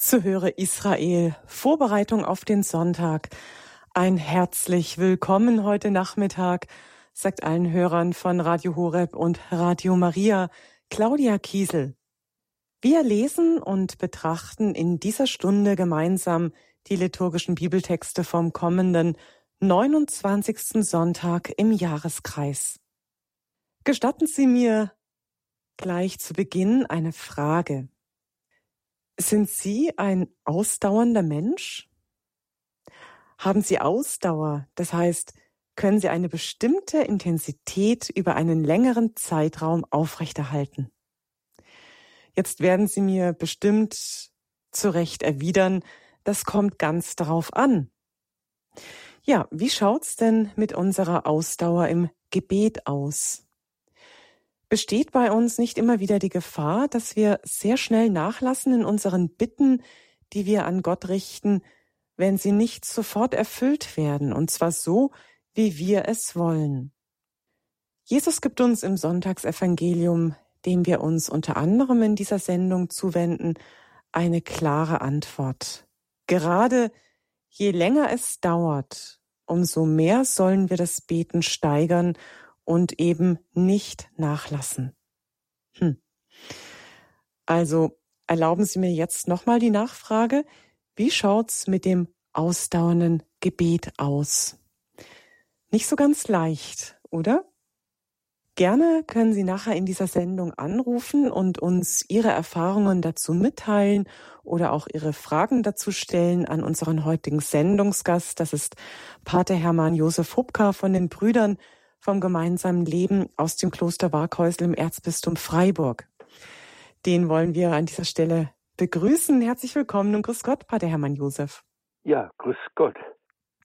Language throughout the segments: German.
Zu höre Israel. Vorbereitung auf den Sonntag. Ein herzlich willkommen heute Nachmittag, sagt allen Hörern von Radio Horeb und Radio Maria, Claudia Kiesel. Wir lesen und betrachten in dieser Stunde gemeinsam die liturgischen Bibeltexte vom kommenden 29. Sonntag im Jahreskreis. Gestatten Sie mir gleich zu Beginn eine Frage. Sind Sie ein ausdauernder Mensch? Haben Sie Ausdauer? Das heißt, können Sie eine bestimmte Intensität über einen längeren Zeitraum aufrechterhalten? Jetzt werden Sie mir bestimmt zu Recht erwidern, das kommt ganz darauf an. Ja, wie schaut's denn mit unserer Ausdauer im Gebet aus? Besteht bei uns nicht immer wieder die Gefahr, dass wir sehr schnell nachlassen in unseren Bitten, die wir an Gott richten, wenn sie nicht sofort erfüllt werden, und zwar so, wie wir es wollen? Jesus gibt uns im Sonntagsevangelium, dem wir uns unter anderem in dieser Sendung zuwenden, eine klare Antwort. Gerade je länger es dauert, umso mehr sollen wir das Beten steigern und eben nicht nachlassen. Hm. Also erlauben Sie mir jetzt nochmal die Nachfrage. Wie schaut's mit dem ausdauernden Gebet aus? Nicht so ganz leicht, oder? Gerne können Sie nachher in dieser Sendung anrufen und uns Ihre Erfahrungen dazu mitteilen oder auch Ihre Fragen dazu stellen an unseren heutigen Sendungsgast. Das ist Pater Hermann Josef Hubka von den Brüdern vom gemeinsamen Leben aus dem Kloster Warkhäusl im Erzbistum Freiburg. Den wollen wir an dieser Stelle begrüßen. Herzlich willkommen und grüß Gott, Pater Hermann Josef. Ja, grüß Gott.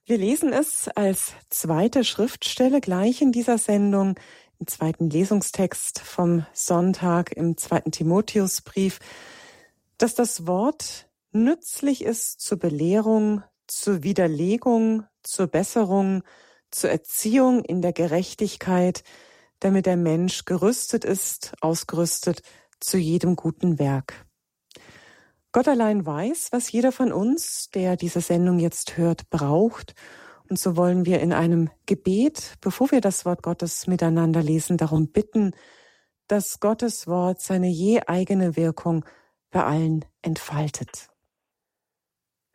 Wir lesen es als zweite Schriftstelle gleich in dieser Sendung, im zweiten Lesungstext vom Sonntag im zweiten Timotheusbrief, dass das Wort nützlich ist zur Belehrung, zur Widerlegung, zur Besserung, zur Erziehung in der Gerechtigkeit, damit der Mensch gerüstet ist, ausgerüstet zu jedem guten Werk. Gott allein weiß, was jeder von uns, der diese Sendung jetzt hört, braucht. Und so wollen wir in einem Gebet, bevor wir das Wort Gottes miteinander lesen, darum bitten, dass Gottes Wort seine je eigene Wirkung bei allen entfaltet.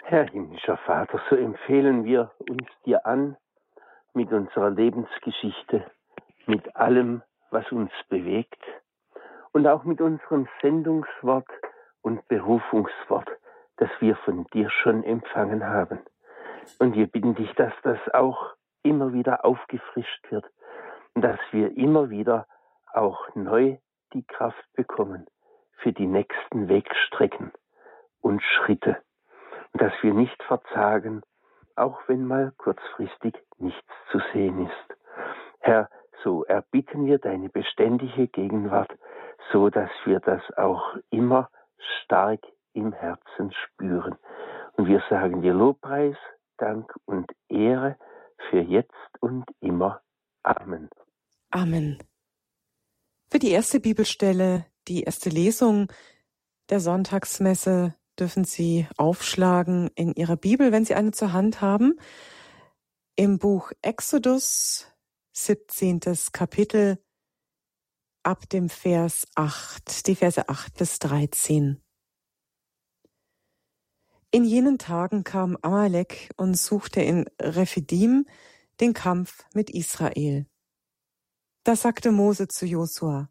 Herr himmlischer Vater, so empfehlen wir uns dir an, mit unserer Lebensgeschichte, mit allem, was uns bewegt und auch mit unserem Sendungswort und Berufungswort, das wir von dir schon empfangen haben. Und wir bitten dich, dass das auch immer wieder aufgefrischt wird und dass wir immer wieder auch neu die Kraft bekommen für die nächsten Wegstrecken und Schritte und dass wir nicht verzagen, auch wenn mal kurzfristig nichts zu sehen ist. Herr, so erbitten wir deine beständige Gegenwart, so dass wir das auch immer stark im Herzen spüren. Und wir sagen dir Lobpreis, Dank und Ehre für jetzt und immer. Amen. Amen. Für die erste Bibelstelle, die erste Lesung der Sonntagsmesse dürfen Sie aufschlagen in Ihrer Bibel, wenn Sie eine zur Hand haben. Im Buch Exodus, 17. Kapitel, ab dem Vers 8, die Verse 8 bis 13. In jenen Tagen kam Amalek und suchte in Rephidim den Kampf mit Israel. Da sagte Mose zu Josua,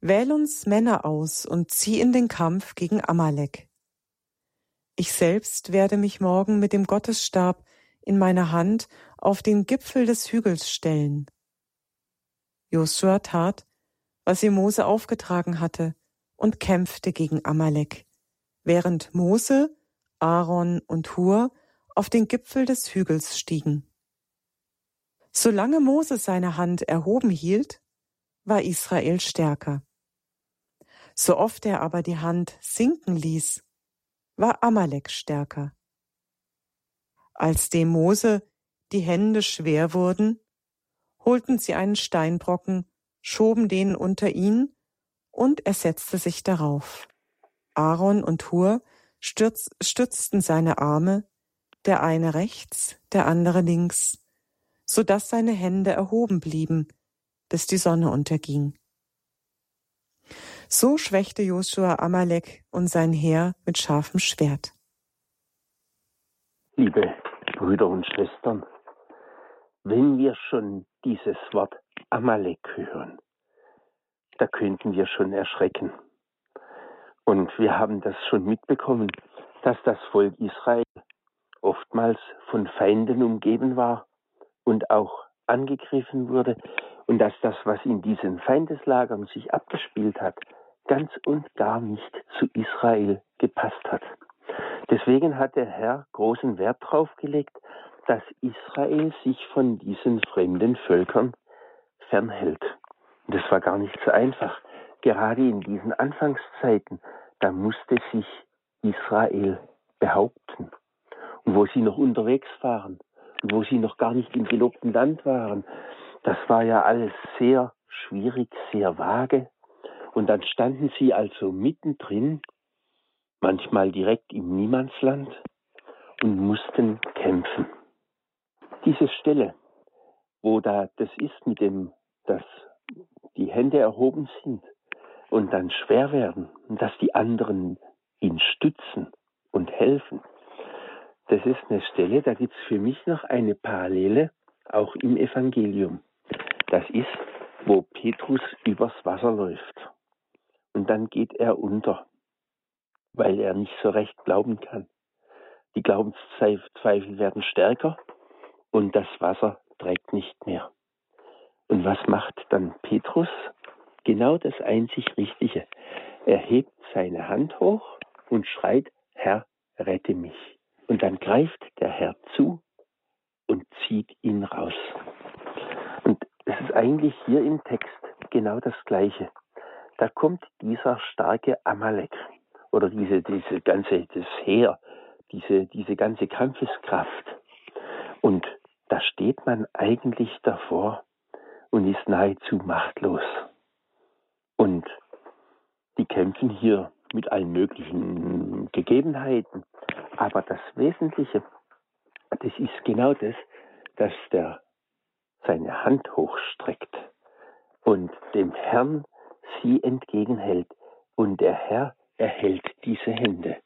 Wähl uns Männer aus und zieh in den Kampf gegen Amalek. Ich selbst werde mich morgen mit dem Gottesstab in meiner Hand auf den Gipfel des Hügels stellen. Josua tat, was ihm Mose aufgetragen hatte, und kämpfte gegen Amalek, während Mose, Aaron und Hur auf den Gipfel des Hügels stiegen. Solange Mose seine Hand erhoben hielt, war Israel stärker. So oft er aber die Hand sinken ließ, war Amalek stärker. Als dem Mose die Hände schwer wurden, holten sie einen Steinbrocken, schoben den unter ihn, und er setzte sich darauf. Aaron und Hur stürz, stützten seine Arme, der eine rechts, der andere links, so dass seine Hände erhoben blieben, bis die Sonne unterging. So schwächte Josua Amalek und sein Heer mit scharfem Schwert. Liebe Brüder und Schwestern, wenn wir schon dieses Wort Amalek hören, da könnten wir schon erschrecken. Und wir haben das schon mitbekommen, dass das Volk Israel oftmals von Feinden umgeben war und auch angegriffen wurde und dass das, was in diesen Feindeslagern sich abgespielt hat, ganz und gar nicht zu Israel gepasst hat. Deswegen hat der Herr großen Wert darauf gelegt, dass Israel sich von diesen fremden Völkern fernhält. Und das war gar nicht so einfach. Gerade in diesen Anfangszeiten, da musste sich Israel behaupten. Und wo sie noch unterwegs waren wo sie noch gar nicht im gelobten Land waren, das war ja alles sehr schwierig, sehr vage. Und dann standen sie also mittendrin, manchmal direkt im Niemandsland und mussten kämpfen. Diese Stelle, wo da das ist mit dem, dass die Hände erhoben sind und dann schwer werden und dass die anderen ihn stützen und helfen, das ist eine Stelle, da gibt es für mich noch eine Parallele auch im Evangelium. Das ist, wo Petrus übers Wasser läuft. Und dann geht er unter, weil er nicht so recht glauben kann. Die Glaubenszweifel werden stärker und das Wasser trägt nicht mehr. Und was macht dann Petrus? Genau das einzig Richtige. Er hebt seine Hand hoch und schreit, Herr, rette mich. Und dann greift der Herr zu und zieht ihn raus. Und es ist eigentlich hier im Text genau das Gleiche. Da kommt dieser starke Amalek oder diese, diese ganze, das Heer, diese, diese ganze Kampfeskraft. Und da steht man eigentlich davor und ist nahezu machtlos. Und die kämpfen hier mit allen möglichen Gegebenheiten. Aber das Wesentliche, das ist genau das, dass der seine Hand hochstreckt und dem Herrn sie entgegenhält. Und der Herr erhält diese Hände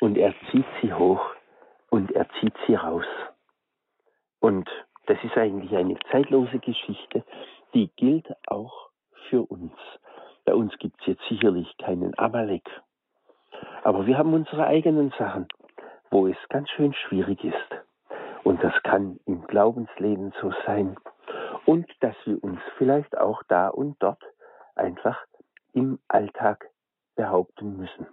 und er zieht sie hoch und er zieht sie raus. Und das ist eigentlich eine zeitlose Geschichte, die gilt auch für uns. Bei uns gibt es jetzt sicherlich keinen Amalek. Aber wir haben unsere eigenen Sachen, wo es ganz schön schwierig ist. Und das kann im Glaubensleben so sein. Und dass wir uns vielleicht auch da und dort einfach im Alltag behaupten müssen.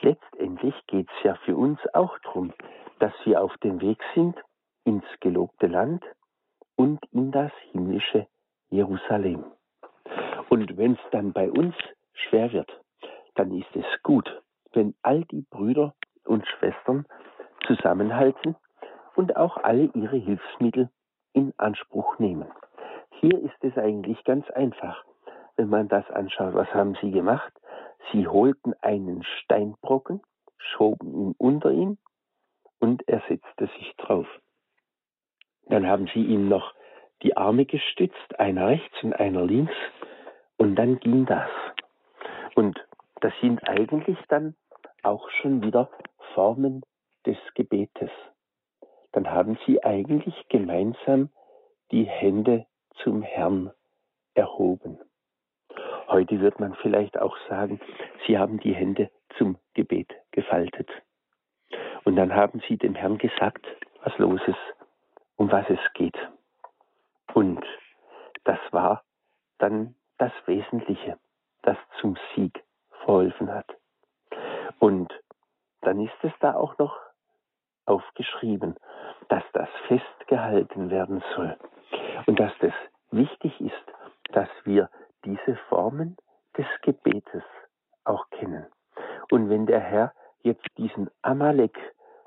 Letztendlich geht es ja für uns auch darum, dass wir auf dem Weg sind ins gelobte Land und in das himmlische Jerusalem. Und wenn es dann bei uns schwer wird, dann ist es gut, wenn all die Brüder und Schwestern zusammenhalten und auch alle ihre Hilfsmittel in Anspruch nehmen. Hier ist es eigentlich ganz einfach, wenn man das anschaut. Was haben sie gemacht? Sie holten einen Steinbrocken, schoben ihn unter ihn und er setzte sich drauf. Dann haben sie ihm noch die Arme gestützt, einer rechts und einer links, und dann ging das. Und das sind eigentlich dann auch schon wieder Formen des Gebetes. Dann haben sie eigentlich gemeinsam die Hände zum Herrn erhoben. Heute wird man vielleicht auch sagen, sie haben die Hände zum Gebet gefaltet. Und dann haben sie dem Herrn gesagt, was los ist, um was es geht. Und das war dann das Wesentliche, das zum Sieg verholfen hat. Und dann ist es da auch noch aufgeschrieben, dass das festgehalten werden soll und dass das wichtig ist, dass wir diese Formen des Gebetes auch kennen. Und wenn der Herr jetzt diesen Amalek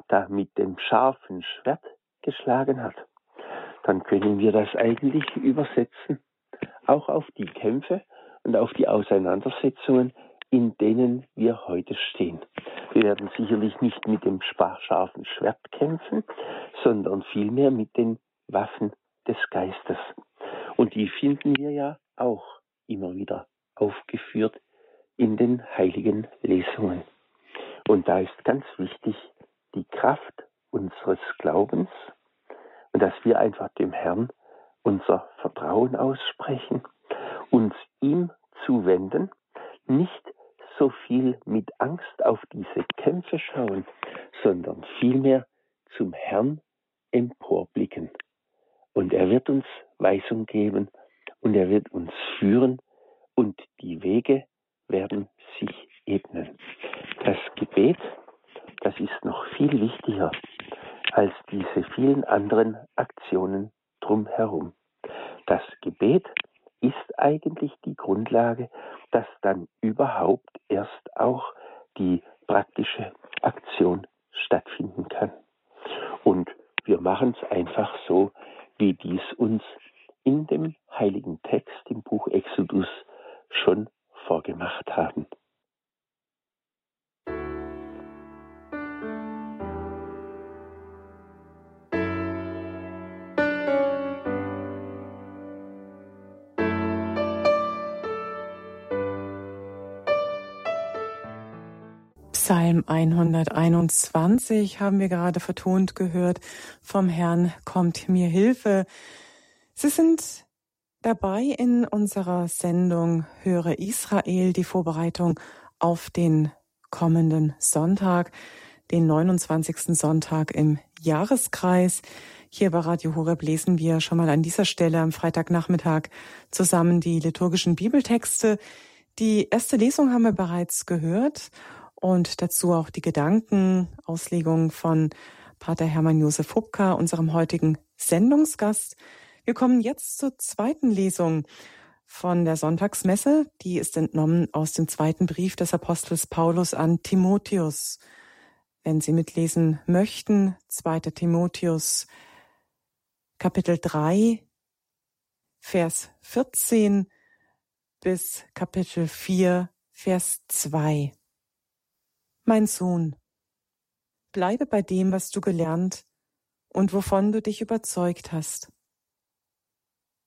da mit dem scharfen Schwert geschlagen hat, dann können wir das eigentlich übersetzen, auch auf die Kämpfe und auf die Auseinandersetzungen in denen wir heute stehen. Wir werden sicherlich nicht mit dem scharfen Schwert kämpfen, sondern vielmehr mit den Waffen des Geistes. Und die finden wir ja auch immer wieder aufgeführt in den heiligen Lesungen. Und da ist ganz wichtig die Kraft unseres Glaubens und dass wir einfach dem Herrn unser Vertrauen aussprechen, uns ihm zuwenden, nicht so viel mit Angst auf diese Kämpfe schauen, sondern vielmehr zum Herrn emporblicken. Und er wird uns Weisung geben und er wird uns führen und die Wege werden sich ebnen. Das Gebet, das ist noch viel wichtiger als diese vielen anderen Aktionen drumherum. Das Gebet ist eigentlich die Grundlage, dass dann überhaupt erst auch die praktische Aktion stattfinden kann. Und wir machen es einfach so, wie dies uns in dem heiligen Text im Buch Exodus schon vorgemacht haben. Psalm 121 haben wir gerade vertont gehört. Vom Herrn kommt mir Hilfe. Sie sind dabei in unserer Sendung Höre Israel, die Vorbereitung auf den kommenden Sonntag, den 29. Sonntag im Jahreskreis. Hier bei Radio Horeb lesen wir schon mal an dieser Stelle am Freitagnachmittag zusammen die liturgischen Bibeltexte. Die erste Lesung haben wir bereits gehört und dazu auch die Gedankenauslegung von Pater Hermann Josef Hubka, unserem heutigen Sendungsgast. Wir kommen jetzt zur zweiten Lesung von der Sonntagsmesse. Die ist entnommen aus dem zweiten Brief des Apostels Paulus an Timotheus. Wenn Sie mitlesen möchten, 2. Timotheus Kapitel 3, Vers 14 bis Kapitel 4, Vers 2. Mein Sohn, bleibe bei dem, was du gelernt und wovon du dich überzeugt hast.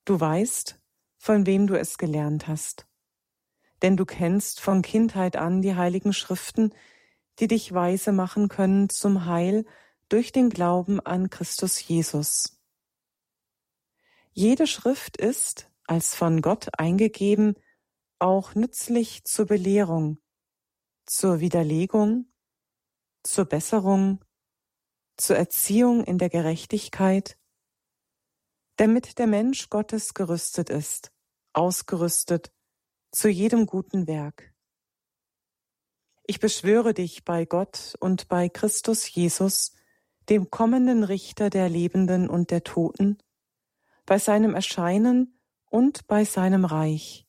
Du weißt, von wem du es gelernt hast, denn du kennst von Kindheit an die heiligen Schriften, die dich weise machen können zum Heil durch den Glauben an Christus Jesus. Jede Schrift ist, als von Gott eingegeben, auch nützlich zur Belehrung, zur Widerlegung, zur Besserung, zur Erziehung in der Gerechtigkeit, damit der Mensch Gottes gerüstet ist, ausgerüstet zu jedem guten Werk. Ich beschwöre dich bei Gott und bei Christus Jesus, dem kommenden Richter der Lebenden und der Toten, bei seinem Erscheinen und bei seinem Reich.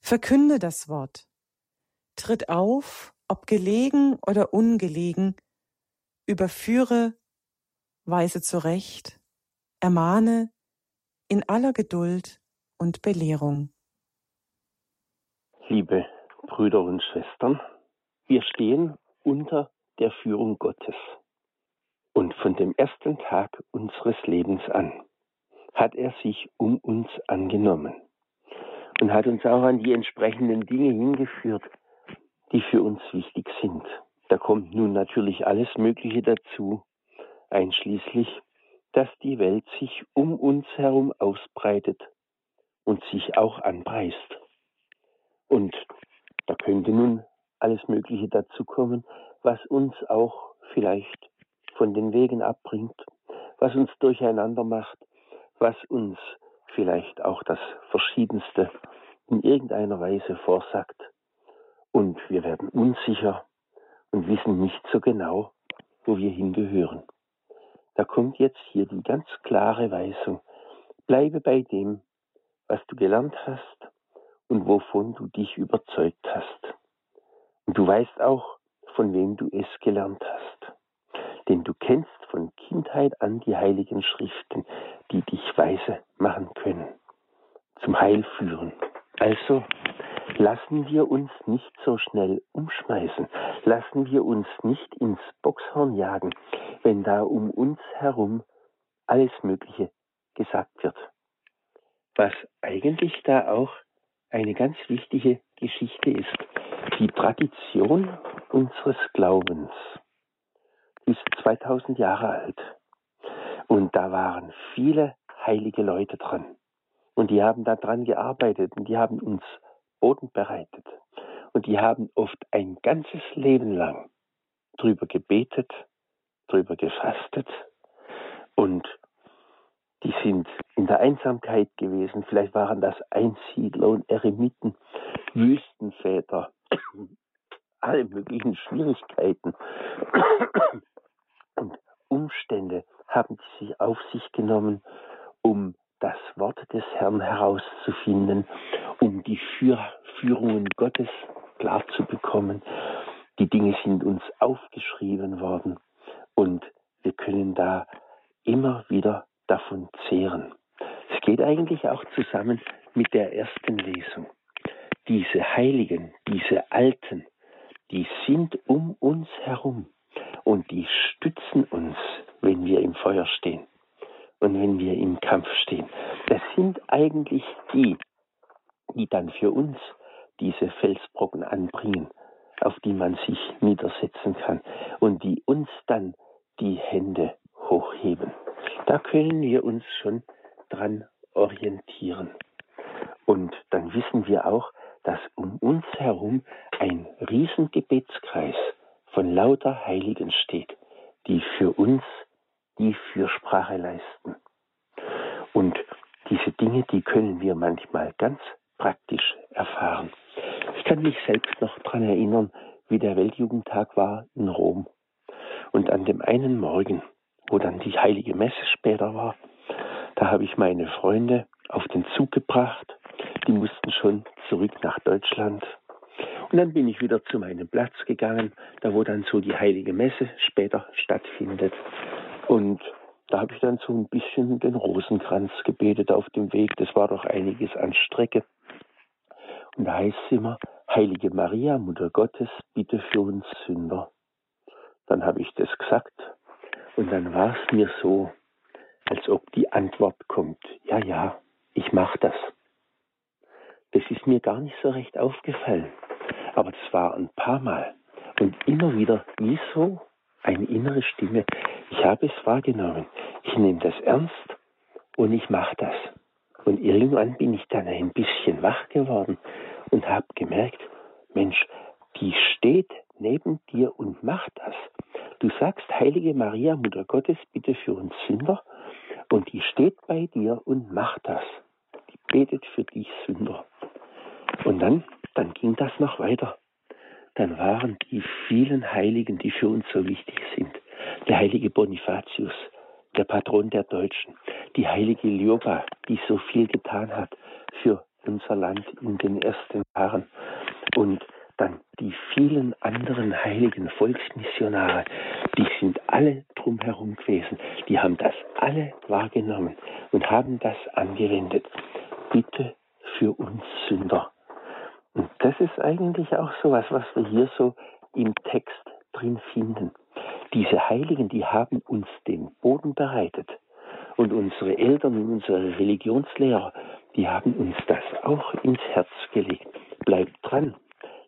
Verkünde das Wort Tritt auf, ob gelegen oder ungelegen, überführe, weise zurecht, ermahne in aller Geduld und Belehrung. Liebe Brüder und Schwestern, wir stehen unter der Führung Gottes. Und von dem ersten Tag unseres Lebens an hat er sich um uns angenommen und hat uns auch an die entsprechenden Dinge hingeführt, die für uns wichtig sind. Da kommt nun natürlich alles Mögliche dazu, einschließlich, dass die Welt sich um uns herum ausbreitet und sich auch anpreist. Und da könnte nun alles Mögliche dazu kommen, was uns auch vielleicht von den Wegen abbringt, was uns durcheinander macht, was uns vielleicht auch das Verschiedenste in irgendeiner Weise vorsagt. Und wir werden unsicher und wissen nicht so genau, wo wir hingehören. Da kommt jetzt hier die ganz klare Weisung. Bleibe bei dem, was du gelernt hast und wovon du dich überzeugt hast. Und du weißt auch, von wem du es gelernt hast. Denn du kennst von Kindheit an die heiligen Schriften, die dich weise machen können, zum Heil führen. Also lassen wir uns nicht so schnell umschmeißen, lassen wir uns nicht ins Boxhorn jagen, wenn da um uns herum alles Mögliche gesagt wird. Was eigentlich da auch eine ganz wichtige Geschichte ist, die Tradition unseres Glaubens ist 2000 Jahre alt. Und da waren viele heilige Leute dran. Und die haben daran gearbeitet und die haben uns Boden bereitet. Und die haben oft ein ganzes Leben lang drüber gebetet, drüber gefastet. Und die sind in der Einsamkeit gewesen. Vielleicht waren das Einsiedler und Eremiten, Wüstenväter, alle möglichen Schwierigkeiten und Umstände haben sie auf sich genommen, um das Wort des Herrn herauszufinden, um die Führungen Gottes klar zu bekommen. Die Dinge sind uns aufgeschrieben worden und wir können da immer wieder davon zehren. Es geht eigentlich auch zusammen mit der ersten Lesung. Diese Heiligen, diese Alten, die sind um uns herum und die stützen uns, wenn wir im Feuer stehen und wenn wir im Kampf stehen. Das sind eigentlich die, die dann für uns diese Felsbrocken anbringen, auf die man sich niedersetzen kann und die uns dann die Hände hochheben. Da können wir uns schon dran orientieren. Und dann wissen wir auch, dass um uns herum ein Riesengebetskreis von lauter Heiligen steht, die für uns die Fürsprache leisten. Und diese Dinge, die können wir manchmal ganz praktisch erfahren. Ich kann mich selbst noch daran erinnern, wie der Weltjugendtag war in Rom. Und an dem einen Morgen, wo dann die heilige Messe später war, da habe ich meine Freunde auf den Zug gebracht. Die mussten schon zurück nach Deutschland. Und dann bin ich wieder zu meinem Platz gegangen, da wo dann so die heilige Messe später stattfindet. Und da habe ich dann so ein bisschen den Rosenkranz gebetet auf dem Weg. Das war doch einiges an Strecke. Und da heißt es immer, Heilige Maria, Mutter Gottes, bitte für uns Sünder. Dann habe ich das gesagt und dann war es mir so, als ob die Antwort kommt, ja, ja, ich mache das. Das ist mir gar nicht so recht aufgefallen, aber das war ein paar Mal und immer wieder wie so eine innere Stimme, ich habe es wahrgenommen, ich nehme das ernst und ich mache das. Und irgendwann bin ich dann ein bisschen wach geworden und habe gemerkt, Mensch, die steht neben dir und macht das. Du sagst, Heilige Maria, Mutter Gottes, bitte für uns Sünder. Und die steht bei dir und macht das. Die betet für dich Sünder. Und dann, dann ging das noch weiter. Dann waren die vielen Heiligen, die für uns so wichtig sind. Der heilige Bonifatius, der Patron der Deutschen, die heilige Lioba, die so viel getan hat für unser Land in den ersten Jahren. Und dann die vielen anderen heiligen Volksmissionare, die sind alle drumherum gewesen. Die haben das alle wahrgenommen und haben das angewendet. Bitte für uns Sünder. Und das ist eigentlich auch so was, was wir hier so im Text drin finden. Diese Heiligen, die haben uns den Boden bereitet. Und unsere Eltern und unsere Religionslehrer, die haben uns das auch ins Herz gelegt. Bleibt dran,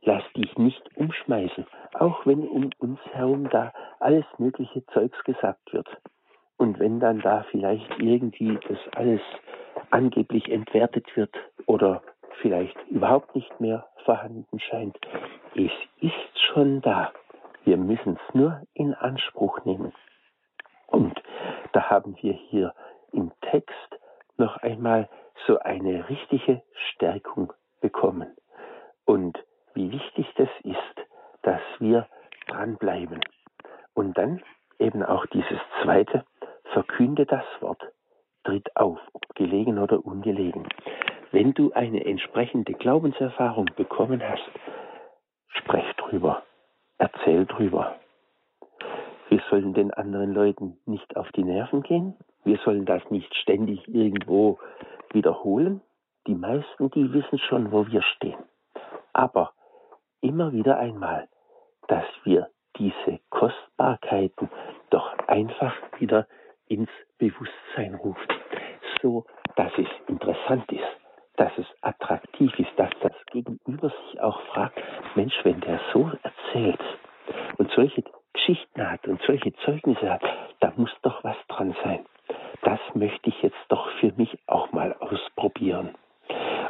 lass dich nicht umschmeißen, auch wenn um uns herum da alles mögliche Zeugs gesagt wird. Und wenn dann da vielleicht irgendwie das alles angeblich entwertet wird oder vielleicht überhaupt nicht mehr vorhanden scheint, es ist schon da. Wir müssen es nur in Anspruch nehmen. Und da haben wir hier im Text noch einmal so eine richtige Stärkung bekommen. Und wie wichtig das ist, dass wir dranbleiben. Und dann eben auch dieses zweite, verkünde das Wort, tritt auf, ob gelegen oder ungelegen. Wenn du eine entsprechende Glaubenserfahrung bekommen hast, sprech drüber, erzähl drüber. Wir sollen den anderen Leuten nicht auf die Nerven gehen. Wir sollen das nicht ständig irgendwo wiederholen, Die meisten, die wissen schon, wo wir stehen. Aber immer wieder einmal, dass wir diese Kostbarkeiten doch einfach wieder ins Bewusstsein rufen, so dass es interessant ist, dass es attraktiv ist, dass das Gegenüber sich auch fragt, Mensch, wenn der so erzählt und solche Geschichten hat und solche Zeugnisse hat, da muss doch was dran sein. Das möchte ich jetzt doch für mich auch mal ausprobieren.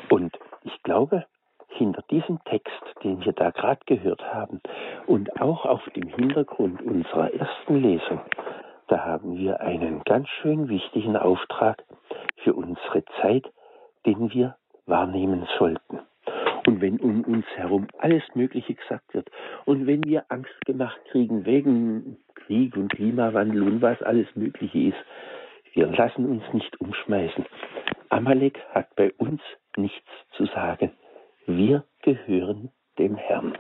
Und ich glaube, hinter diesem Text, den wir da gerade gehört haben, und auch auf dem Hintergrund unserer ersten Lesung, da haben wir einen ganz schön wichtigen Auftrag für unsere Zeit, den wir wahrnehmen sollten. Und wenn um uns herum alles Mögliche gesagt wird und wenn wir Angst gemacht kriegen wegen Krieg und Klimawandel und was alles Mögliche ist, wir lassen uns nicht umschmeißen. Amalek hat bei uns nichts zu sagen. Wir gehören dem Herrn.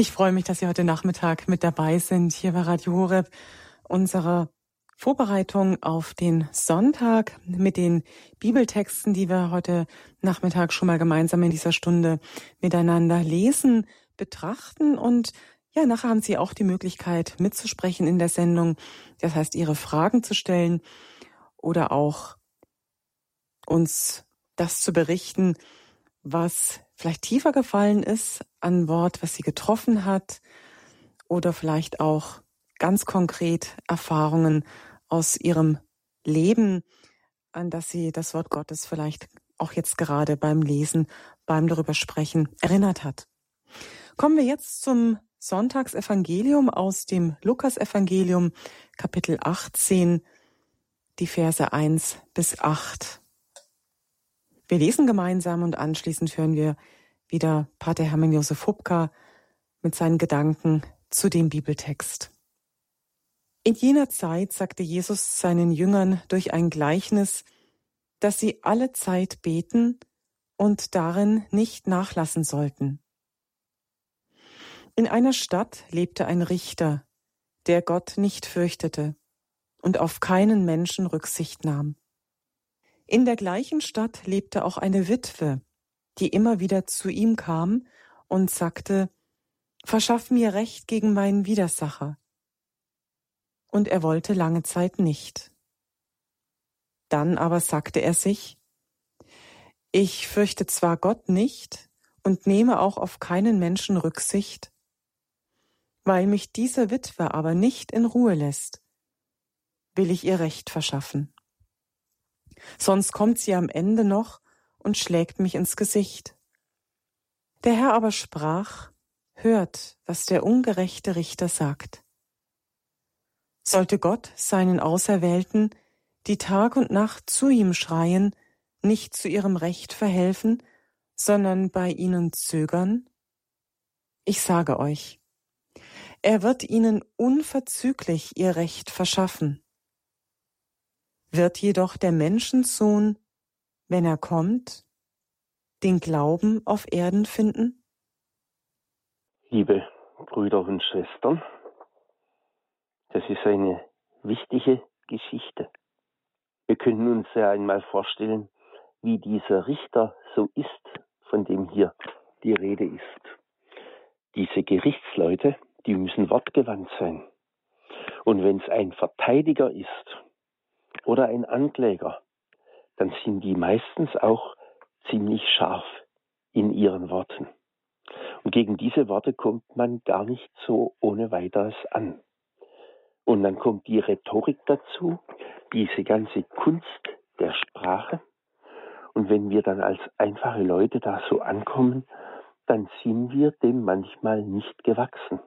Ich freue mich, dass Sie heute Nachmittag mit dabei sind hier bei Radio Horeb, unserer Vorbereitung auf den Sonntag mit den Bibeltexten, die wir heute Nachmittag schon mal gemeinsam in dieser Stunde miteinander lesen, betrachten und ja, nachher haben Sie auch die Möglichkeit mitzusprechen in der Sendung. Das heißt, Ihre Fragen zu stellen oder auch uns das zu berichten, was vielleicht tiefer gefallen ist an Wort, was sie getroffen hat oder vielleicht auch ganz konkret Erfahrungen aus ihrem Leben, an das sie das Wort Gottes vielleicht auch jetzt gerade beim Lesen, beim darüber sprechen erinnert hat. Kommen wir jetzt zum Sonntagsevangelium aus dem Lukasevangelium, Kapitel 18, die Verse 1 bis 8. Wir lesen gemeinsam und anschließend hören wir wieder Pater Hermann Josef Hubka mit seinen Gedanken zu dem Bibeltext. In jener Zeit sagte Jesus seinen Jüngern durch ein Gleichnis, dass sie alle Zeit beten und darin nicht nachlassen sollten. In einer Stadt lebte ein Richter, der Gott nicht fürchtete und auf keinen Menschen Rücksicht nahm. In der gleichen Stadt lebte auch eine Witwe, die immer wieder zu ihm kam und sagte, Verschaff mir Recht gegen meinen Widersacher. Und er wollte lange Zeit nicht. Dann aber sagte er sich, Ich fürchte zwar Gott nicht und nehme auch auf keinen Menschen Rücksicht, weil mich diese Witwe aber nicht in Ruhe lässt, will ich ihr Recht verschaffen. Sonst kommt sie am Ende noch und schlägt mich ins Gesicht. Der Herr aber sprach, hört, was der ungerechte Richter sagt. Sollte Gott seinen Auserwählten, die Tag und Nacht zu ihm schreien, nicht zu ihrem Recht verhelfen, sondern bei ihnen zögern? Ich sage euch, er wird ihnen unverzüglich ihr Recht verschaffen. Wird jedoch der Menschensohn, wenn er kommt, den Glauben auf Erden finden? Liebe Brüder und Schwestern, das ist eine wichtige Geschichte. Wir können uns ja einmal vorstellen, wie dieser Richter so ist, von dem hier die Rede ist. Diese Gerichtsleute, die müssen wortgewandt sein. Und wenn es ein Verteidiger ist, oder ein Ankläger, dann sind die meistens auch ziemlich scharf in ihren Worten. Und gegen diese Worte kommt man gar nicht so ohne weiteres an. Und dann kommt die Rhetorik dazu, diese ganze Kunst der Sprache. Und wenn wir dann als einfache Leute da so ankommen, dann sind wir dem manchmal nicht gewachsen.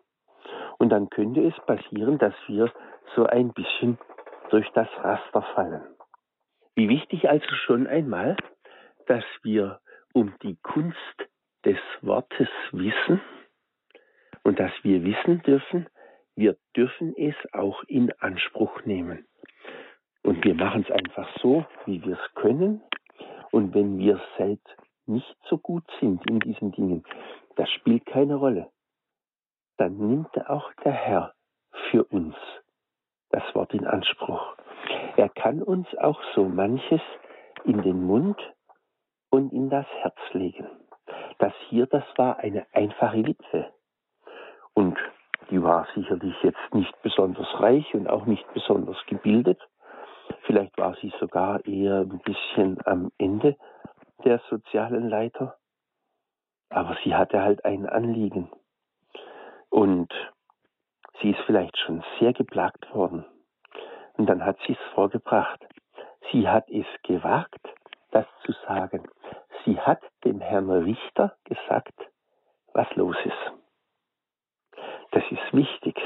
Und dann könnte es passieren, dass wir so ein bisschen durch das Raster fallen. Wie wichtig also schon einmal, dass wir um die Kunst des Wortes wissen und dass wir wissen dürfen, wir dürfen es auch in Anspruch nehmen. Und wir machen es einfach so, wie wir es können. Und wenn wir selbst nicht so gut sind in diesen Dingen, das spielt keine Rolle. Dann nimmt auch der Herr für uns in Anspruch. Er kann uns auch so manches in den Mund und in das Herz legen. Das hier, das war eine einfache Witwe. Und die war sicherlich jetzt nicht besonders reich und auch nicht besonders gebildet. Vielleicht war sie sogar eher ein bisschen am Ende der sozialen Leiter. Aber sie hatte halt ein Anliegen. Und sie ist vielleicht schon sehr geplagt worden. Und dann hat sie es vorgebracht. Sie hat es gewagt, das zu sagen. Sie hat dem Herrn Richter gesagt, was los ist. Das ist wichtig.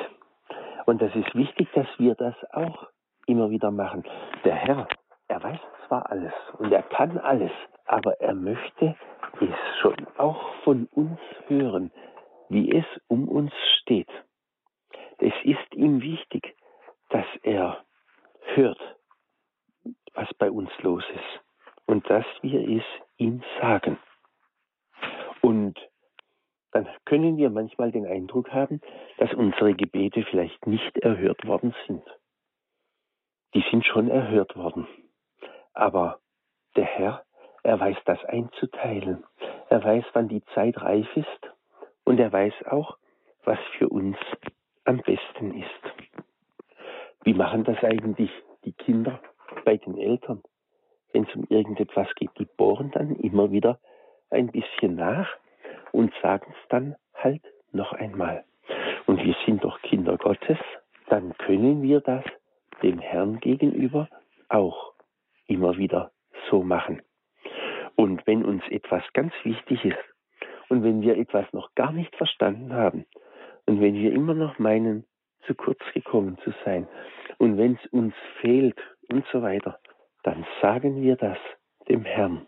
Und das ist wichtig, dass wir das auch immer wieder machen. Der Herr, er weiß zwar alles und er kann alles, aber er möchte es schon auch von uns hören, wie es um uns steht. Es ist ihm wichtig, dass er hört, was bei uns los ist und dass wir es ihm sagen. Und dann können wir manchmal den Eindruck haben, dass unsere Gebete vielleicht nicht erhört worden sind. Die sind schon erhört worden. Aber der Herr, er weiß das einzuteilen. Er weiß, wann die Zeit reif ist. Und er weiß auch, was für uns am besten ist. Wie machen das eigentlich die Kinder bei den Eltern? Wenn es um irgendetwas geht, die bohren dann immer wieder ein bisschen nach und sagen es dann halt noch einmal. Und wir sind doch Kinder Gottes, dann können wir das dem Herrn gegenüber auch immer wieder so machen. Und wenn uns etwas ganz wichtig ist und wenn wir etwas noch gar nicht verstanden haben und wenn wir immer noch meinen, zu kurz gekommen zu sein und wenn es uns fehlt und so weiter, dann sagen wir das dem Herrn.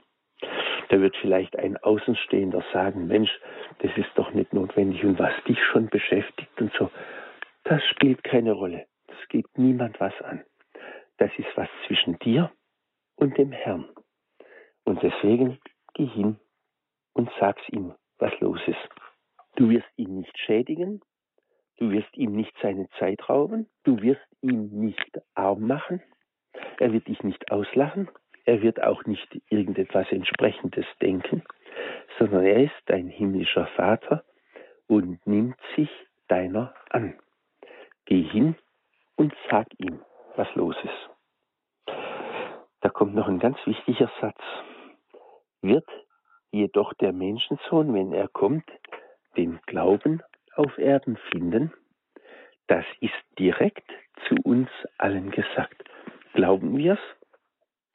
Da wird vielleicht ein Außenstehender sagen, Mensch, das ist doch nicht notwendig und was dich schon beschäftigt und so. Das spielt keine Rolle. Das geht niemand was an. Das ist was zwischen dir und dem Herrn. Und deswegen geh hin und sag's ihm, was los ist. Du wirst ihn nicht schädigen, du wirst ihm nicht seine Zeit rauben, du wirst ihn nicht arm machen, er wird dich nicht auslachen, er wird auch nicht irgendetwas entsprechendes denken, sondern er ist dein himmlischer Vater und nimmt sich deiner an. Geh hin und sag ihm, was los ist. Da kommt noch ein ganz wichtiger Satz. Wird jedoch der Menschensohn, wenn er kommt, den Glauben auf Erden finden? Das ist direkt zu uns allen gesagt. Glauben wir es?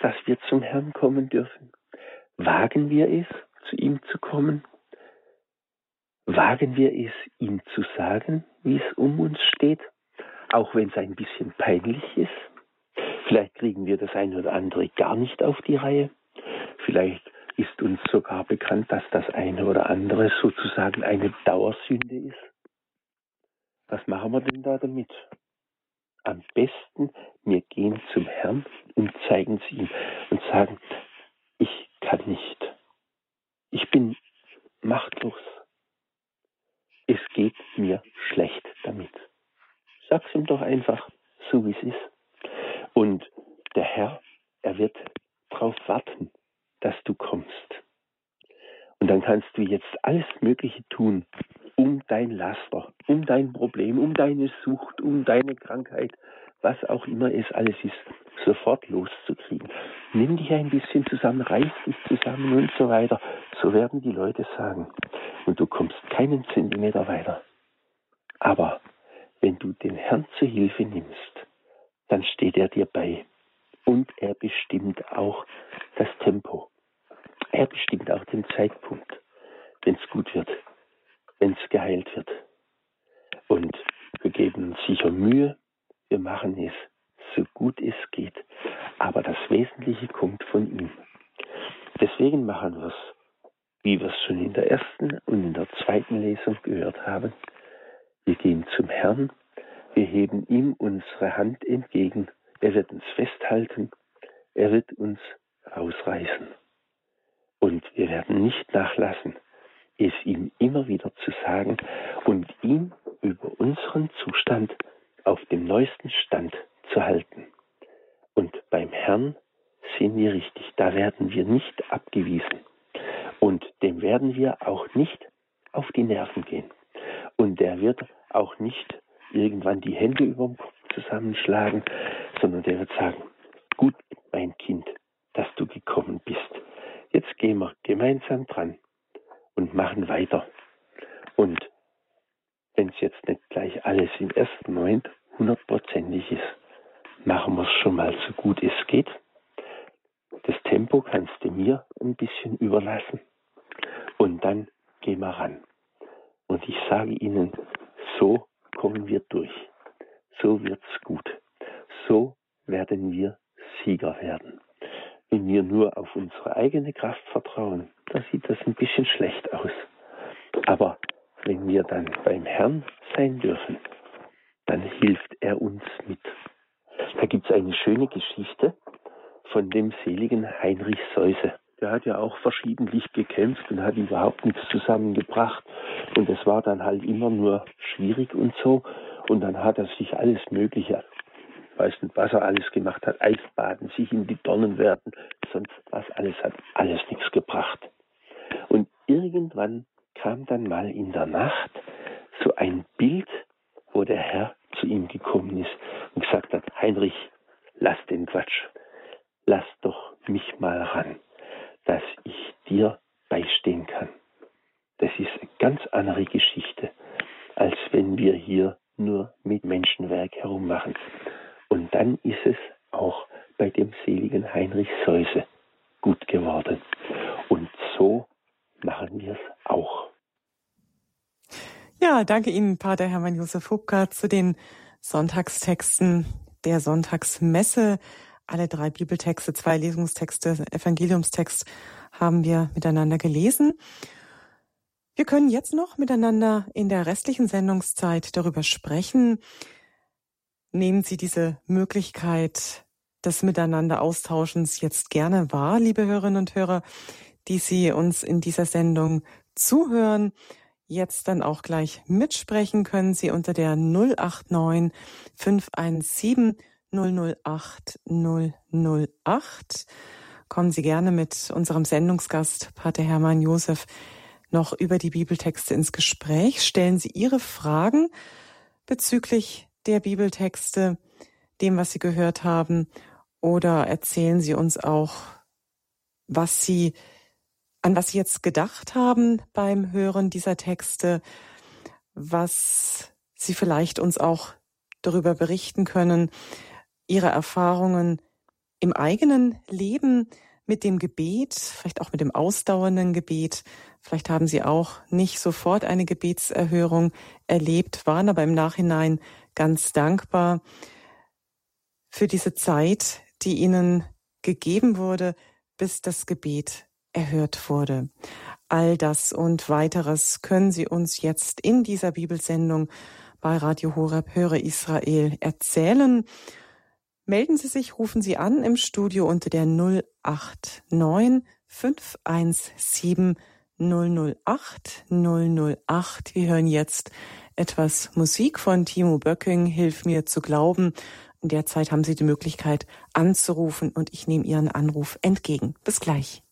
dass wir zum Herrn kommen dürfen? Wagen wir es, zu ihm zu kommen? Wagen wir es, ihm zu sagen, wie es um uns steht, auch wenn es ein bisschen peinlich ist? Vielleicht kriegen wir das eine oder andere gar nicht auf die Reihe. Vielleicht ist uns sogar bekannt, dass das eine oder andere sozusagen eine Dauersünde ist. Was machen wir denn da damit? am besten, wir gehen zum Herrn und zeigen es ihm und sagen, ich kann nicht. Ich bin machtlos. Es geht mir schlecht damit. Sag's ihm doch einfach, so wie es ist. Und der Herr, er wird darauf warten, dass du kommst. Und dann kannst du jetzt alles Mögliche tun, um dein Laster, um dein Problem, um deine Sucht, um deine Krankheit, was auch immer es alles ist, sofort loszukriegen. Nimm dich ein bisschen zusammen, reiß dich zusammen und so weiter. So werden die Leute sagen. Und du kommst keinen Zentimeter weiter. Aber wenn du den Herrn zur Hilfe nimmst, dann steht er dir bei. Und er bestimmt auch das Tempo. Er bestimmt auch den Zeitpunkt, wenn es gut wird wenn es geheilt wird. Und wir geben uns sicher Mühe, wir machen es so gut es geht, aber das Wesentliche kommt von ihm. Deswegen machen wir es, wie wir es schon in der ersten und in der zweiten Lesung gehört haben. Wir gehen zum Herrn, wir heben ihm unsere Hand entgegen, er wird uns festhalten, er wird uns rausreißen. Und wir werden nicht nachlassen, es ihm immer wieder zu sagen und ihn über unseren Zustand auf dem neuesten Stand zu halten. Und beim Herrn sind wir richtig, da werden wir nicht abgewiesen. Und dem werden wir auch nicht auf die Nerven gehen. Und der wird auch nicht irgendwann die Hände über dem Kopf zusammenschlagen, sondern der wird sagen, gut, mein Kind, dass du gekommen bist. Jetzt gehen wir gemeinsam dran und machen weiter. Und wenn es jetzt nicht gleich alles im ersten Moment hundertprozentig ist, machen wir es schon mal so gut es geht. Das Tempo kannst du mir ein bisschen überlassen. Und dann gehen wir ran. Und ich sage Ihnen, so kommen wir durch. So wird's gut. So werden wir Sieger werden. Wenn wir nur auf unsere eigene Kraft vertrauen, da sieht das ein bisschen schlecht aus. Aber wenn wir dann beim Herrn sein dürfen, dann hilft er uns mit. Da gibt es eine schöne Geschichte von dem seligen Heinrich Seuse. Der hat ja auch verschiedentlich gekämpft und hat überhaupt nichts zusammengebracht. Und es war dann halt immer nur schwierig und so. Und dann hat er sich alles Mögliche, weiß nicht, was er alles gemacht hat, Eisbaden, sich in die Dornen werfen, sonst was alles hat alles nichts gebracht. Und irgendwann kam dann mal in der Nacht so ein Bild, wo der Herr zu ihm gekommen ist und gesagt hat, Heinrich, lass den Quatsch, lass doch mich mal ran, dass ich dir beistehen kann. Das ist eine ganz andere Geschichte, als wenn wir hier nur mit Menschenwerk herummachen. Und dann ist es auch bei dem seligen Heinrich Seuse gut geworden. Und so machen wir es auch. Ja, danke Ihnen, Pater Hermann Josef Hubka, zu den Sonntagstexten der Sonntagsmesse. Alle drei Bibeltexte, zwei Lesungstexte, Evangeliumstext haben wir miteinander gelesen. Wir können jetzt noch miteinander in der restlichen Sendungszeit darüber sprechen. Nehmen Sie diese Möglichkeit des Miteinander Austauschens jetzt gerne wahr, liebe Hörerinnen und Hörer, die Sie uns in dieser Sendung zuhören. Jetzt dann auch gleich mitsprechen können Sie unter der 089 517 008 008. Kommen Sie gerne mit unserem Sendungsgast, Pater Hermann Josef, noch über die Bibeltexte ins Gespräch. Stellen Sie Ihre Fragen bezüglich der Bibeltexte, dem, was Sie gehört haben, oder erzählen Sie uns auch, was Sie, an was Sie jetzt gedacht haben beim Hören dieser Texte, was Sie vielleicht uns auch darüber berichten können, Ihre Erfahrungen im eigenen Leben mit dem Gebet, vielleicht auch mit dem ausdauernden Gebet, Vielleicht haben Sie auch nicht sofort eine Gebetserhörung erlebt, waren aber im Nachhinein ganz dankbar für diese Zeit, die Ihnen gegeben wurde, bis das Gebet erhört wurde. All das und weiteres können Sie uns jetzt in dieser Bibelsendung bei Radio Horeb Höre Israel erzählen. Melden Sie sich, rufen Sie an im Studio unter der 089 517 008 008. Wir hören jetzt etwas Musik von Timo Böcking, Hilf mir zu glauben. In der Zeit haben Sie die Möglichkeit anzurufen und ich nehme Ihren Anruf entgegen. Bis gleich.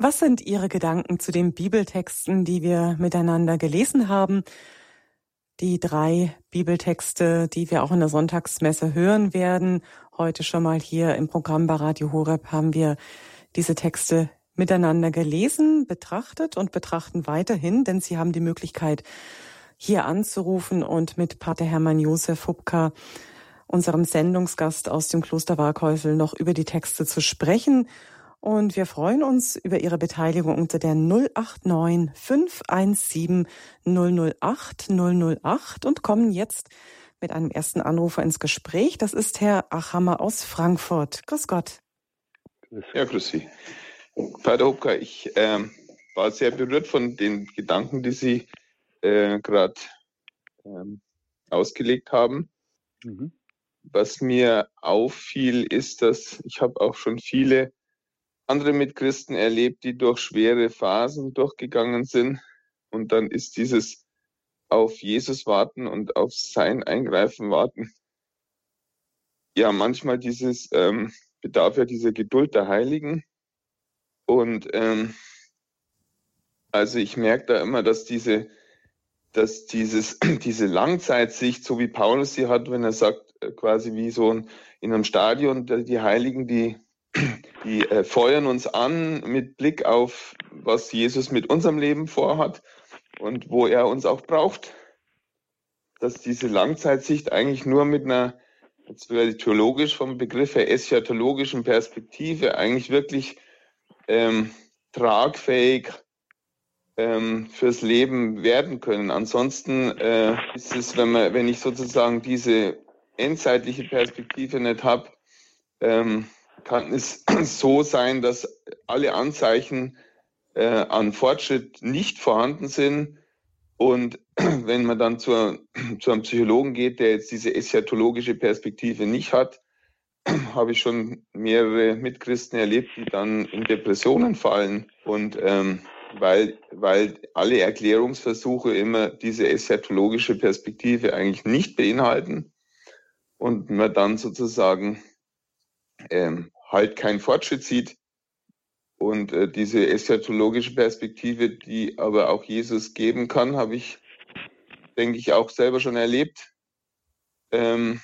Was sind Ihre Gedanken zu den Bibeltexten, die wir miteinander gelesen haben? Die drei Bibeltexte, die wir auch in der Sonntagsmesse hören werden. Heute schon mal hier im Programm bei Radio Horeb haben wir diese Texte miteinander gelesen, betrachtet und betrachten weiterhin, denn Sie haben die Möglichkeit, hier anzurufen und mit Pater Hermann Josef Hubka, unserem Sendungsgast aus dem Kloster Warkäusel, noch über die Texte zu sprechen und wir freuen uns über Ihre Beteiligung unter der 089 517 008 008 und kommen jetzt mit einem ersten Anrufer ins Gespräch. Das ist Herr Achammer aus Frankfurt. Grüß Gott. Ja, grüß Sie. Vater Hopka, ich äh, war sehr berührt von den Gedanken, die Sie äh, gerade ähm, ausgelegt haben. Mhm. Was mir auffiel, ist, dass ich habe auch schon viele andere Mitchristen erlebt, die durch schwere Phasen durchgegangen sind. Und dann ist dieses auf Jesus warten und auf sein Eingreifen warten. Ja, manchmal dieses ähm, bedarf ja dieser Geduld der Heiligen. Und ähm, also ich merke da immer, dass diese, dass dieses, diese Langzeitsicht, so wie Paulus sie hat, wenn er sagt, äh, quasi wie so ein, in einem Stadion, die Heiligen, die, die äh, feuern uns an mit Blick auf, was Jesus mit unserem Leben vorhat und wo er uns auch braucht. Dass diese Langzeitsicht eigentlich nur mit einer, jetzt werde ich theologisch vom Begriff her eschatologischen Perspektive eigentlich wirklich ähm, tragfähig ähm, fürs Leben werden können. Ansonsten äh, ist es, wenn man, wenn ich sozusagen diese endzeitliche Perspektive nicht habe, ähm, kann es so sein, dass alle Anzeichen äh, an Fortschritt nicht vorhanden sind. Und wenn man dann zur, zu einem Psychologen geht, der jetzt diese eschatologische Perspektive nicht hat, habe ich schon mehrere Mitchristen erlebt, die dann in Depressionen fallen. Und ähm, weil, weil alle Erklärungsversuche immer diese eschatologische Perspektive eigentlich nicht beinhalten und man dann sozusagen ähm, halt keinen Fortschritt sieht. Und äh, diese eschatologische Perspektive, die aber auch Jesus geben kann, habe ich, denke ich, auch selber schon erlebt, ähm,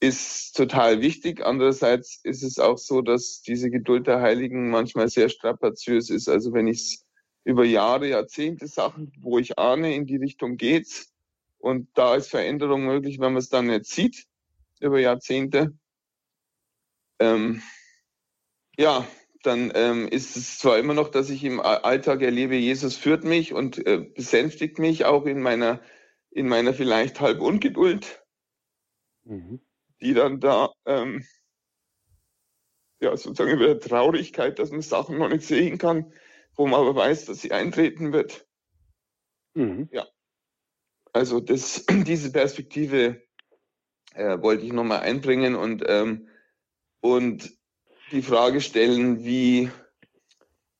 ist total wichtig. Andererseits ist es auch so, dass diese Geduld der Heiligen manchmal sehr strapaziös ist. Also wenn ich über Jahre, Jahrzehnte Sachen, wo ich ahne, in die Richtung geht's und da ist Veränderung möglich, wenn man es dann nicht sieht über Jahrzehnte. Ähm, ja, dann ähm, ist es zwar immer noch, dass ich im Alltag erlebe, Jesus führt mich und äh, besänftigt mich auch in meiner in meiner vielleicht halb Ungeduld. Mhm die dann da ähm, ja sozusagen über der Traurigkeit, dass man Sachen noch nicht sehen kann, wo man aber weiß, dass sie eintreten wird. Mhm. Ja. Also das, diese Perspektive äh, wollte ich nochmal einbringen und, ähm, und die Frage stellen, wie,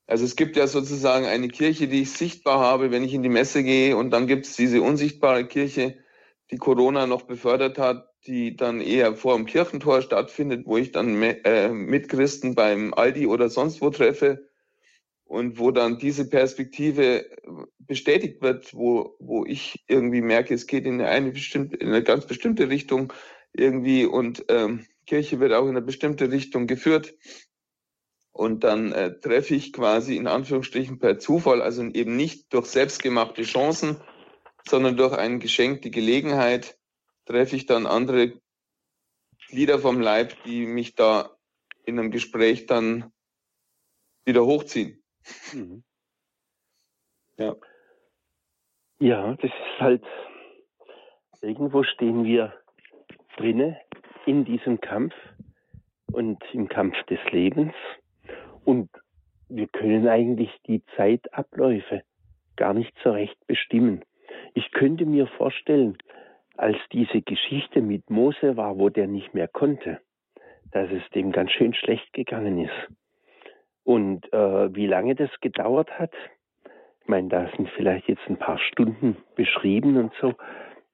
also es gibt ja sozusagen eine Kirche, die ich sichtbar habe, wenn ich in die Messe gehe und dann gibt es diese unsichtbare Kirche, die Corona noch befördert hat, die dann eher vor dem Kirchentor stattfindet, wo ich dann äh, mit Christen beim Aldi oder sonst wo treffe und wo dann diese Perspektive bestätigt wird, wo, wo ich irgendwie merke, es geht in eine bestimmte, in eine ganz bestimmte Richtung irgendwie. Und ähm, Kirche wird auch in eine bestimmte Richtung geführt. Und dann äh, treffe ich quasi in Anführungsstrichen per Zufall, also eben nicht durch selbstgemachte Chancen, sondern durch ein Geschenk die Gelegenheit, treffe ich dann andere Glieder vom Leib, die mich da in einem Gespräch dann wieder hochziehen. Mhm. Ja. Ja, das ist halt, irgendwo stehen wir drinne in diesem Kampf und im Kampf des Lebens und wir können eigentlich die Zeitabläufe gar nicht so recht bestimmen. Ich könnte mir vorstellen, als diese Geschichte mit Mose war, wo der nicht mehr konnte, dass es dem ganz schön schlecht gegangen ist. Und äh, wie lange das gedauert hat, ich meine, da sind vielleicht jetzt ein paar Stunden beschrieben und so,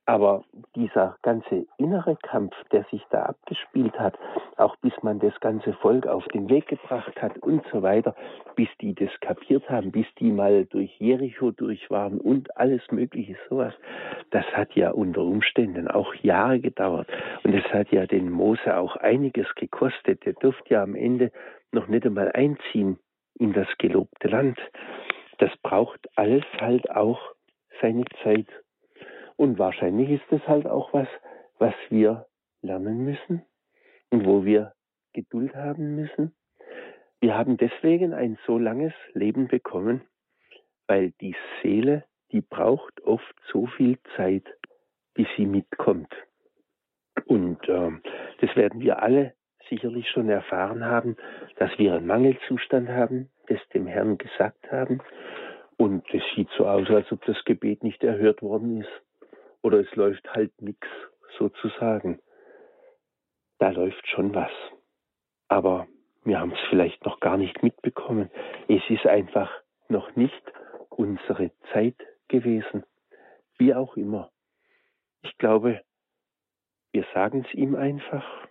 aber dieser ganze innere Kampf, der sich da abgespielt hat, auch bis man das ganze Volk auf den Weg gebracht hat und so weiter, bis die das kapiert haben, bis die mal durch Jericho durch waren und alles Mögliche sowas, das hat ja unter Umständen auch Jahre gedauert. Und es hat ja den Mose auch einiges gekostet. Der durfte ja am Ende noch nicht einmal einziehen in das gelobte Land. Das braucht alles halt auch seine Zeit und wahrscheinlich ist es halt auch was, was wir lernen müssen und wo wir Geduld haben müssen. Wir haben deswegen ein so langes Leben bekommen, weil die Seele, die braucht oft so viel Zeit, bis sie mitkommt. Und äh, das werden wir alle sicherlich schon erfahren haben, dass wir einen Mangelzustand haben, das dem Herrn gesagt haben. Und es sieht so aus, als ob das Gebet nicht erhört worden ist. Oder es läuft halt nichts sozusagen. Da läuft schon was. Aber wir haben es vielleicht noch gar nicht mitbekommen. Es ist einfach noch nicht unsere Zeit gewesen. Wie auch immer. Ich glaube, wir sagen es ihm einfach.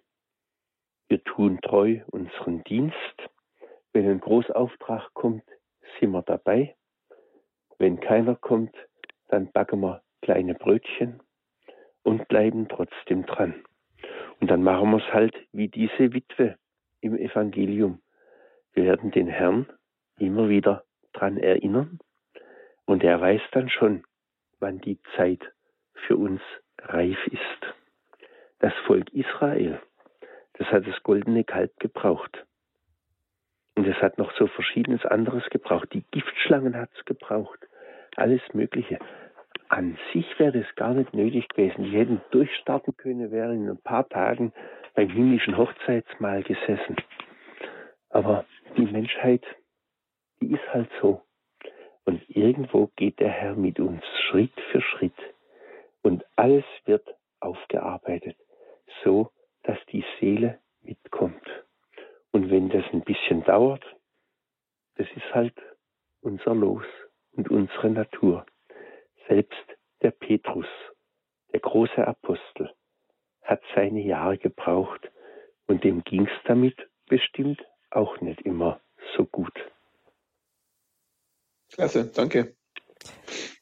Wir tun treu unseren Dienst. Wenn ein Großauftrag kommt, sind wir dabei. Wenn keiner kommt, dann backen wir kleine Brötchen und bleiben trotzdem dran. Und dann machen wir es halt wie diese Witwe im Evangelium. Wir werden den Herrn immer wieder dran erinnern und er weiß dann schon, wann die Zeit für uns reif ist. Das Volk Israel, das hat das goldene Kalb gebraucht. Und es hat noch so verschiedenes anderes gebraucht. Die Giftschlangen hat es gebraucht. Alles Mögliche. An sich wäre das gar nicht nötig gewesen. Die hätten durchstarten können, wären in ein paar Tagen beim himmlischen Hochzeitsmahl gesessen. Aber die Menschheit, die ist halt so. Und irgendwo geht der Herr mit uns Schritt für Schritt. Und alles wird aufgearbeitet, so dass die Seele mitkommt. Und wenn das ein bisschen dauert, das ist halt unser Los und unsere Natur. Selbst der Petrus, der große Apostel, hat seine Jahre gebraucht und dem ging es damit bestimmt auch nicht immer so gut. Klasse, danke.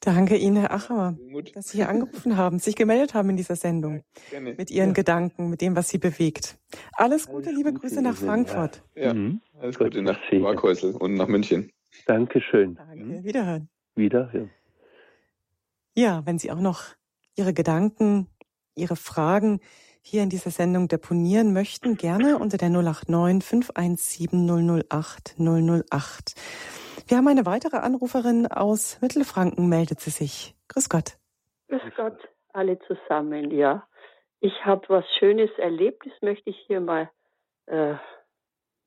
Danke Ihnen, Herr Acher, dass Sie hier angerufen haben, sich gemeldet haben in dieser Sendung. Gerne. Mit Ihren ja. Gedanken, mit dem, was Sie bewegt. Alles Gute, alles liebe Grüße nach Frankfurt. Ja, mhm. alles Gute nach Markhäusl und nach München. Dankeschön. Danke, mhm. wiederhören. Wiederhören. Ja, wenn Sie auch noch Ihre Gedanken, Ihre Fragen hier in dieser Sendung deponieren möchten, gerne unter der 089 517 008 008. Wir haben eine weitere Anruferin aus Mittelfranken, meldet sie sich. Grüß Gott. Grüß Gott, alle zusammen, ja. Ich habe was Schönes erlebt, das möchte ich hier mal äh,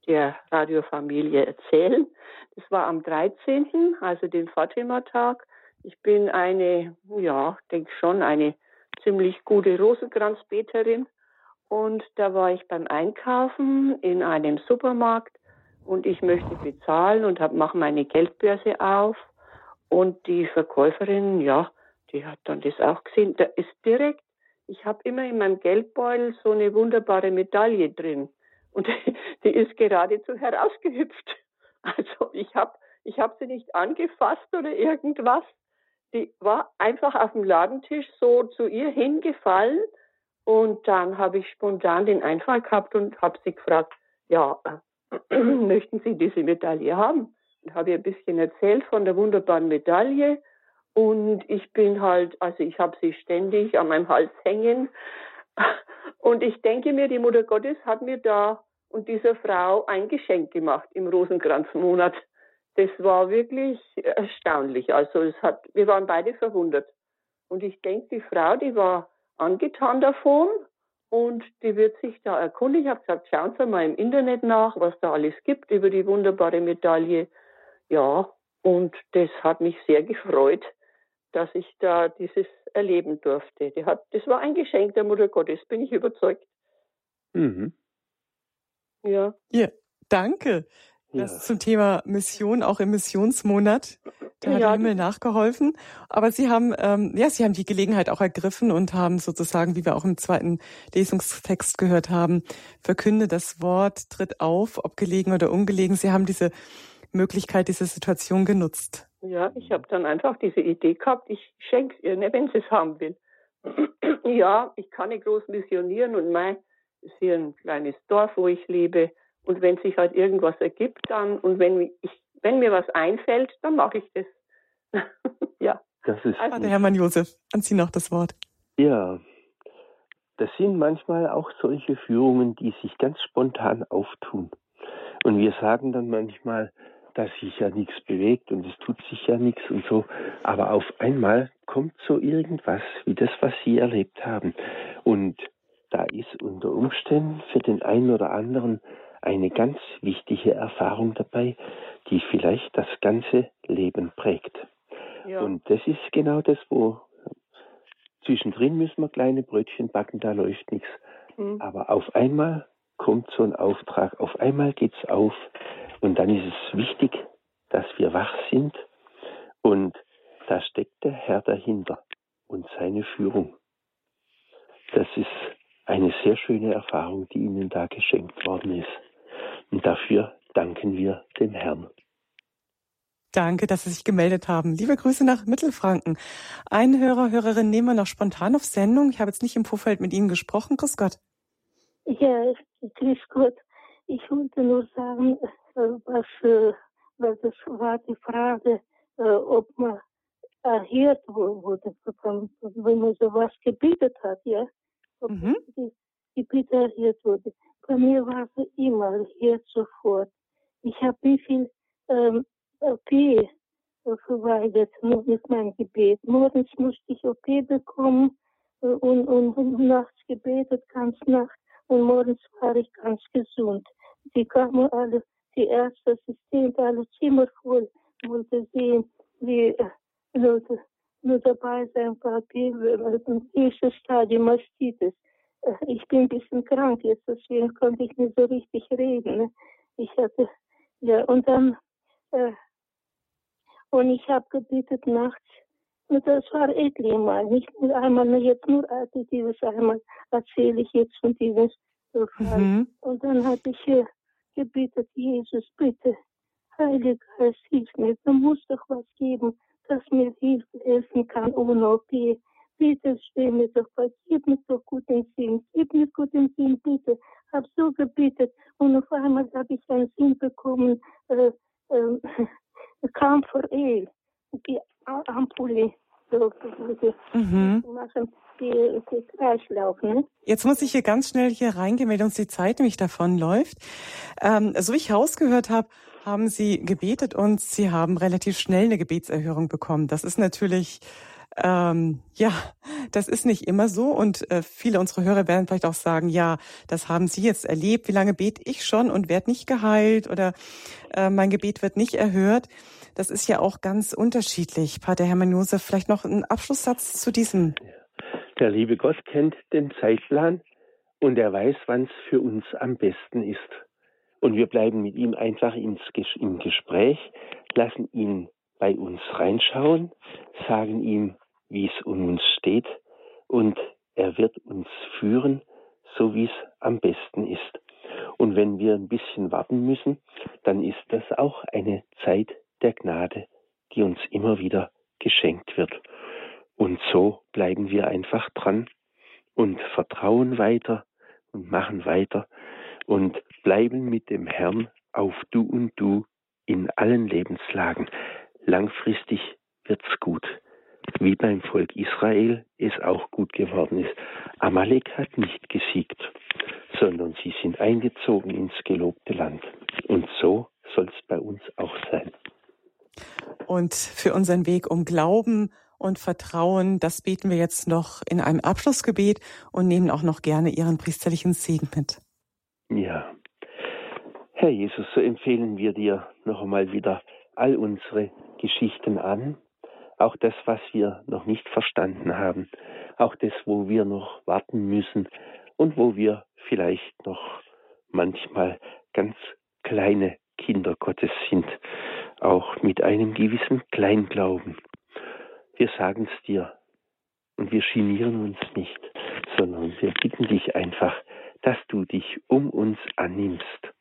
der Radiofamilie erzählen. Das war am 13., also den Fatima-Tag. Ich bin eine, ja, denke schon, eine ziemlich gute Rosenkranzbeterin. Und da war ich beim Einkaufen in einem Supermarkt und ich möchte bezahlen und mache meine Geldbörse auf. Und die Verkäuferin, ja, die hat dann das auch gesehen. Da ist direkt, ich habe immer in meinem Geldbeutel so eine wunderbare Medaille drin. Und die ist geradezu herausgehüpft. Also ich habe ich hab sie nicht angefasst oder irgendwas die war einfach auf dem Ladentisch so zu ihr hingefallen und dann habe ich spontan den Einfall gehabt und habe sie gefragt, ja, äh, möchten Sie diese Medaille haben? Und habe ihr ein bisschen erzählt von der wunderbaren Medaille und ich bin halt, also ich habe sie ständig an meinem Hals hängen und ich denke mir, die Mutter Gottes hat mir da und dieser Frau ein Geschenk gemacht im Rosenkranzmonat das war wirklich erstaunlich. Also es hat, wir waren beide verwundert. Und ich denke, die Frau, die war angetan davon und die wird sich da erkundigen. Ich habe gesagt, schauen Sie mal im Internet nach, was da alles gibt über die wunderbare Medaille. Ja, und das hat mich sehr gefreut, dass ich da dieses erleben durfte. Die hat, das war ein Geschenk der Mutter Gottes, bin ich überzeugt. Mhm. Ja. Ja, danke. Das ja. zum Thema Mission, auch im Missionsmonat. Da hat ja. der Himmel nachgeholfen. Aber Sie haben, ähm, ja, Sie haben die Gelegenheit auch ergriffen und haben sozusagen, wie wir auch im zweiten Lesungstext gehört haben, verkünde das Wort, tritt auf, ob gelegen oder ungelegen. Sie haben diese Möglichkeit, diese Situation genutzt. Ja, ich habe dann einfach diese Idee gehabt, ich schenke es ihr, ne, wenn sie es haben will. ja, ich kann nicht groß missionieren und mein ist hier ein kleines Dorf, wo ich lebe. Und wenn sich halt irgendwas ergibt, dann und wenn ich, wenn mir was einfällt, dann mache ich das. ja. Das ist also, der Hermann Josef, an Sie noch das Wort. Ja, das sind manchmal auch solche Führungen, die sich ganz spontan auftun. Und wir sagen dann manchmal, dass sich ja nichts bewegt und es tut sich ja nichts und so. Aber auf einmal kommt so irgendwas wie das, was Sie erlebt haben. Und da ist unter Umständen für den einen oder anderen eine ganz wichtige Erfahrung dabei, die vielleicht das ganze Leben prägt. Ja. Und das ist genau das, wo zwischendrin müssen wir kleine Brötchen backen, da läuft nichts. Mhm. Aber auf einmal kommt so ein Auftrag, auf einmal geht's auf und dann ist es wichtig, dass wir wach sind und da steckt der Herr dahinter und seine Führung. Das ist eine sehr schöne Erfahrung, die Ihnen da geschenkt worden ist. Und dafür danken wir dem Herrn. Danke, dass Sie sich gemeldet haben. Liebe Grüße nach Mittelfranken. Ein Hörer, Hörerin nehmen wir noch spontan auf Sendung. Ich habe jetzt nicht im Vorfeld mit Ihnen gesprochen. Grüß Gott. Ja, grüß Gott. Ich wollte nur sagen, äh, was, äh, was das war die Frage, äh, ob man erhört wurde, wenn man sowas gebetet hat, ja. Ob mhm. die, die erhört wurde. Bei mir war es immer erhört sofort. Ich habe wie viel ähm, OP verweigert mit meinem Gebet. Morgens musste ich OP bekommen und, und, und nachts gebetet, ganz Nacht. Und morgens war ich ganz gesund. Die kamen alle, die Ärzte, Assistenten, alle Zimmer voll, wollte sehen, wie Leute nur dabei sein, Papier, im ersten Stadium Mastitis. Ich bin ein bisschen krank jetzt, deswegen konnte ich nicht so richtig reden. Ich hatte, ja, und dann, äh, und ich habe gebetet nachts. Und das war etliche Mal, nicht nur einmal, nur jetzt nur dieses einmal erzähle ich jetzt von diesem Fall. Mhm. Und dann habe ich äh, gebetet, Jesus, bitte, Heiliger Geist, hilf mir. Du musst doch was geben, das mir hilft, helfen kann ohne OP. Bitte steh mir doch bei, gib mir doch guten Sinn, gib mir guten Sinn, bitte. Hab so gebetet und auf einmal habe ich einen Sinn bekommen, äh, äh, Camphor Ale, die Ampulle, so, mhm. machen die, die Kreislauf, ne? Jetzt muss ich hier ganz schnell hier reingehen, weil uns die Zeit nämlich davonläuft. Ähm, so wie ich rausgehört habe, haben Sie gebetet und Sie haben relativ schnell eine Gebetserhörung bekommen. Das ist natürlich ähm, ja, das ist nicht immer so und äh, viele unserer Hörer werden vielleicht auch sagen, ja, das haben Sie jetzt erlebt. Wie lange bete ich schon und werde nicht geheilt oder äh, mein Gebet wird nicht erhört? Das ist ja auch ganz unterschiedlich. Pater Hermann Josef, vielleicht noch ein Abschlusssatz zu diesem. Der liebe Gott kennt den Zeitplan und er weiß, wann es für uns am besten ist. Und wir bleiben mit ihm einfach ins, im Gespräch, lassen ihn bei uns reinschauen, sagen ihm, wie es um uns steht und er wird uns führen, so wie es am besten ist. Und wenn wir ein bisschen warten müssen, dann ist das auch eine Zeit der Gnade, die uns immer wieder geschenkt wird. Und so bleiben wir einfach dran und vertrauen weiter und machen weiter und bleiben mit dem Herrn auf Du und Du in allen Lebenslagen. Langfristig wird's gut wie beim Volk Israel es auch gut geworden ist. Amalek hat nicht gesiegt, sondern sie sind eingezogen ins gelobte Land. Und so soll es bei uns auch sein. Und für unseren Weg um Glauben und Vertrauen, das beten wir jetzt noch in einem Abschlussgebet und nehmen auch noch gerne Ihren priesterlichen Segen mit. Ja. Herr Jesus, so empfehlen wir dir noch einmal wieder all unsere Geschichten an, auch das, was wir noch nicht verstanden haben, auch das, wo wir noch warten müssen. Und wo wir vielleicht noch manchmal ganz kleine Kinder Gottes sind, auch mit einem gewissen Kleinglauben. Wir sagen es dir. Und wir genieren uns nicht, sondern wir bitten dich einfach, dass du dich um uns annimmst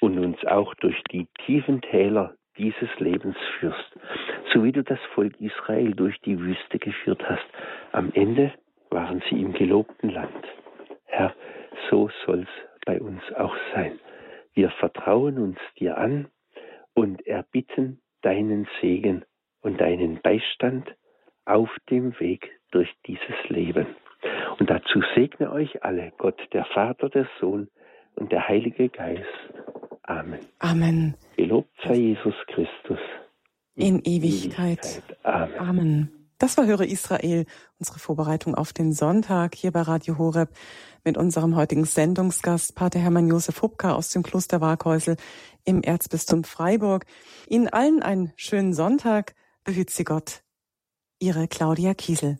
und uns auch durch die tiefen Täler dieses Lebens führst, so wie du das Volk Israel durch die Wüste geführt hast. Am Ende waren sie im gelobten Land. Herr, so soll's bei uns auch sein. Wir vertrauen uns dir an und erbitten deinen Segen und deinen Beistand auf dem Weg durch dieses Leben. Und dazu segne euch alle Gott, der Vater, der Sohn und der Heilige Geist. Amen. Amen. Gelobt sei Jesus Christus. In, in Ewigkeit. Ewigkeit. Amen. Amen. Das war Höre Israel, unsere Vorbereitung auf den Sonntag hier bei Radio Horeb mit unserem heutigen Sendungsgast, Pater Hermann Josef Hubka aus dem Kloster Waghäusel im Erzbistum Freiburg. Ihnen allen einen schönen Sonntag. Behüt Sie Gott. Ihre Claudia Kiesel.